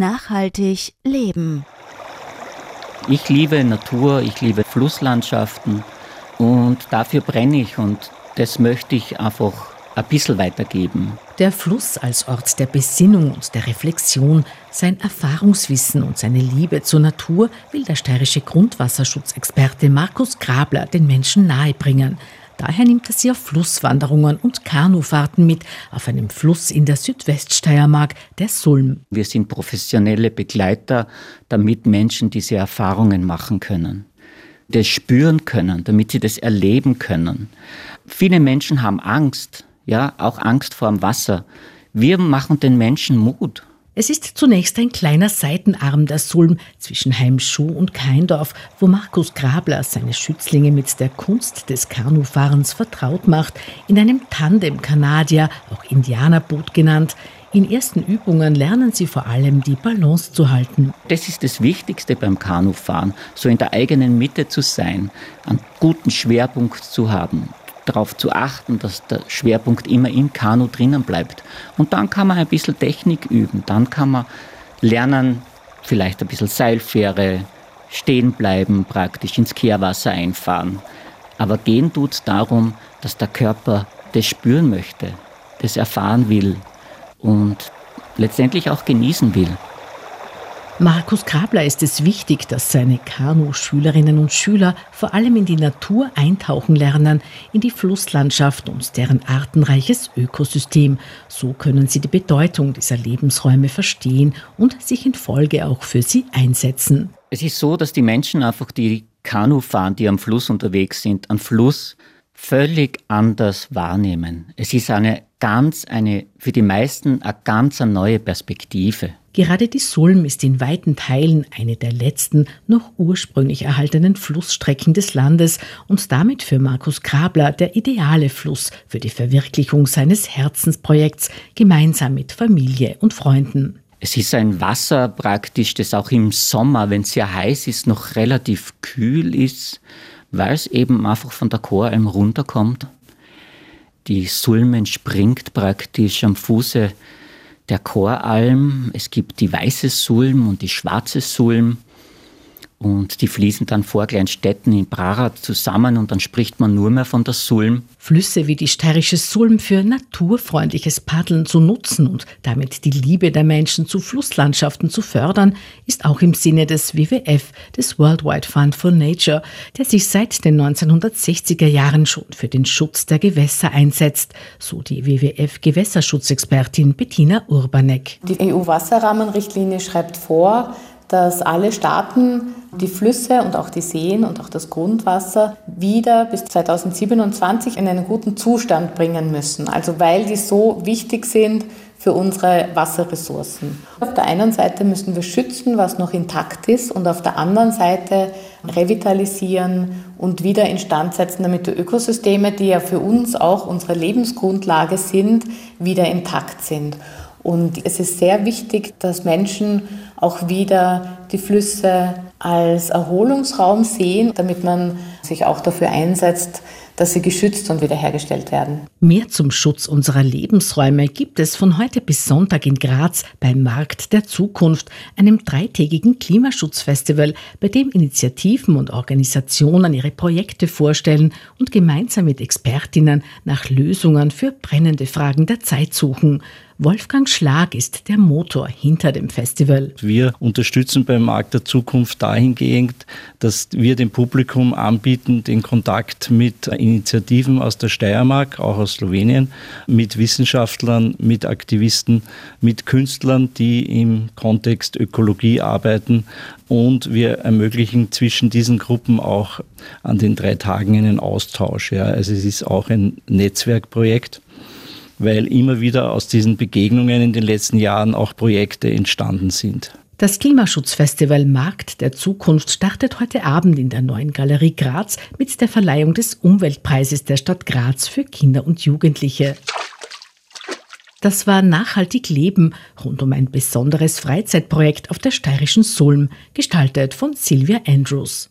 Nachhaltig leben. Ich liebe Natur, ich liebe Flusslandschaften und dafür brenne ich und das möchte ich einfach ein bisschen weitergeben. Der Fluss als Ort der Besinnung und der Reflexion, sein Erfahrungswissen und seine Liebe zur Natur will der steirische Grundwasserschutzexperte Markus Grabler den Menschen nahebringen. Daher nimmt er sie auf Flusswanderungen und Kanufahrten mit auf einem Fluss in der Südweststeiermark, der Sulm. Wir sind professionelle Begleiter, damit Menschen diese Erfahrungen machen können, das spüren können, damit sie das erleben können. Viele Menschen haben Angst, ja, auch Angst vor dem Wasser. Wir machen den Menschen Mut. Es ist zunächst ein kleiner Seitenarm der Sulm zwischen Heimschuh und Keindorf, wo Markus Grabler seine Schützlinge mit der Kunst des Kanufahrens vertraut macht, in einem Tandem-Kanadier, auch Indianerboot genannt. In ersten Übungen lernen sie vor allem die Balance zu halten. Das ist das Wichtigste beim Kanufahren, so in der eigenen Mitte zu sein, einen guten Schwerpunkt zu haben darauf zu achten, dass der Schwerpunkt immer im Kanu drinnen bleibt. Und dann kann man ein bisschen Technik üben. Dann kann man lernen, vielleicht ein bisschen Seilfähre, stehen bleiben, praktisch ins Kehrwasser einfahren. Aber gehen tut es darum, dass der Körper das spüren möchte, das erfahren will und letztendlich auch genießen will. Markus Grabler ist es wichtig, dass seine Kanu-Schülerinnen und Schüler vor allem in die Natur eintauchen lernen, in die Flusslandschaft und deren artenreiches Ökosystem. So können sie die Bedeutung dieser Lebensräume verstehen und sich in Folge auch für sie einsetzen. Es ist so, dass die Menschen einfach die Kanu fahren, die am Fluss unterwegs sind, am Fluss völlig anders wahrnehmen. Es ist eine ganz, eine, für die meisten eine ganz neue Perspektive. Gerade die Sulm ist in weiten Teilen eine der letzten noch ursprünglich erhaltenen Flussstrecken des Landes und damit für Markus Grabler der ideale Fluss für die Verwirklichung seines Herzensprojekts gemeinsam mit Familie und Freunden. Es ist ein Wasser praktisch, das auch im Sommer, wenn es sehr heiß ist, noch relativ kühl ist, weil es eben einfach von der Choralm runterkommt. Die Sulm entspringt praktisch am Fuße der Choralm. Es gibt die weiße Sulm und die schwarze Sulm. Und die fließen dann vor Kleinstädten in Prarat zusammen und dann spricht man nur mehr von der Sulm. Flüsse wie die steirische Sulm für naturfreundliches Paddeln zu nutzen und damit die Liebe der Menschen zu Flusslandschaften zu fördern, ist auch im Sinne des WWF, des Worldwide Fund for Nature, der sich seit den 1960er Jahren schon für den Schutz der Gewässer einsetzt, so die WWF-Gewässerschutzexpertin Bettina Urbanek. Die EU-Wasserrahmenrichtlinie schreibt vor, dass alle Staaten die Flüsse und auch die Seen und auch das Grundwasser wieder bis 2027 in einen guten Zustand bringen müssen. Also weil die so wichtig sind für unsere Wasserressourcen. Auf der einen Seite müssen wir schützen, was noch intakt ist, und auf der anderen Seite revitalisieren und wieder instand setzen, damit die Ökosysteme, die ja für uns auch unsere Lebensgrundlage sind, wieder intakt sind. Und es ist sehr wichtig, dass Menschen auch wieder die Flüsse als Erholungsraum sehen, damit man sich auch dafür einsetzt, dass sie geschützt und wiederhergestellt werden. Mehr zum Schutz unserer Lebensräume gibt es von heute bis Sonntag in Graz beim Markt der Zukunft, einem dreitägigen Klimaschutzfestival, bei dem Initiativen und Organisationen ihre Projekte vorstellen und gemeinsam mit Expertinnen nach Lösungen für brennende Fragen der Zeit suchen. Wolfgang Schlag ist der Motor hinter dem Festival. Wir unterstützen beim Markt der Zukunft dahingehend, dass wir dem Publikum anbieten, den Kontakt mit Initiativen aus der Steiermark, auch aus Slowenien, mit Wissenschaftlern, mit Aktivisten, mit Künstlern, die im Kontext Ökologie arbeiten. Und wir ermöglichen zwischen diesen Gruppen auch an den drei Tagen einen Austausch. Ja. Also es ist auch ein Netzwerkprojekt weil immer wieder aus diesen Begegnungen in den letzten Jahren auch Projekte entstanden sind. Das Klimaschutzfestival Markt der Zukunft startet heute Abend in der neuen Galerie Graz mit der Verleihung des Umweltpreises der Stadt Graz für Kinder und Jugendliche. Das war Nachhaltig Leben rund um ein besonderes Freizeitprojekt auf der steirischen Sulm, gestaltet von Silvia Andrews.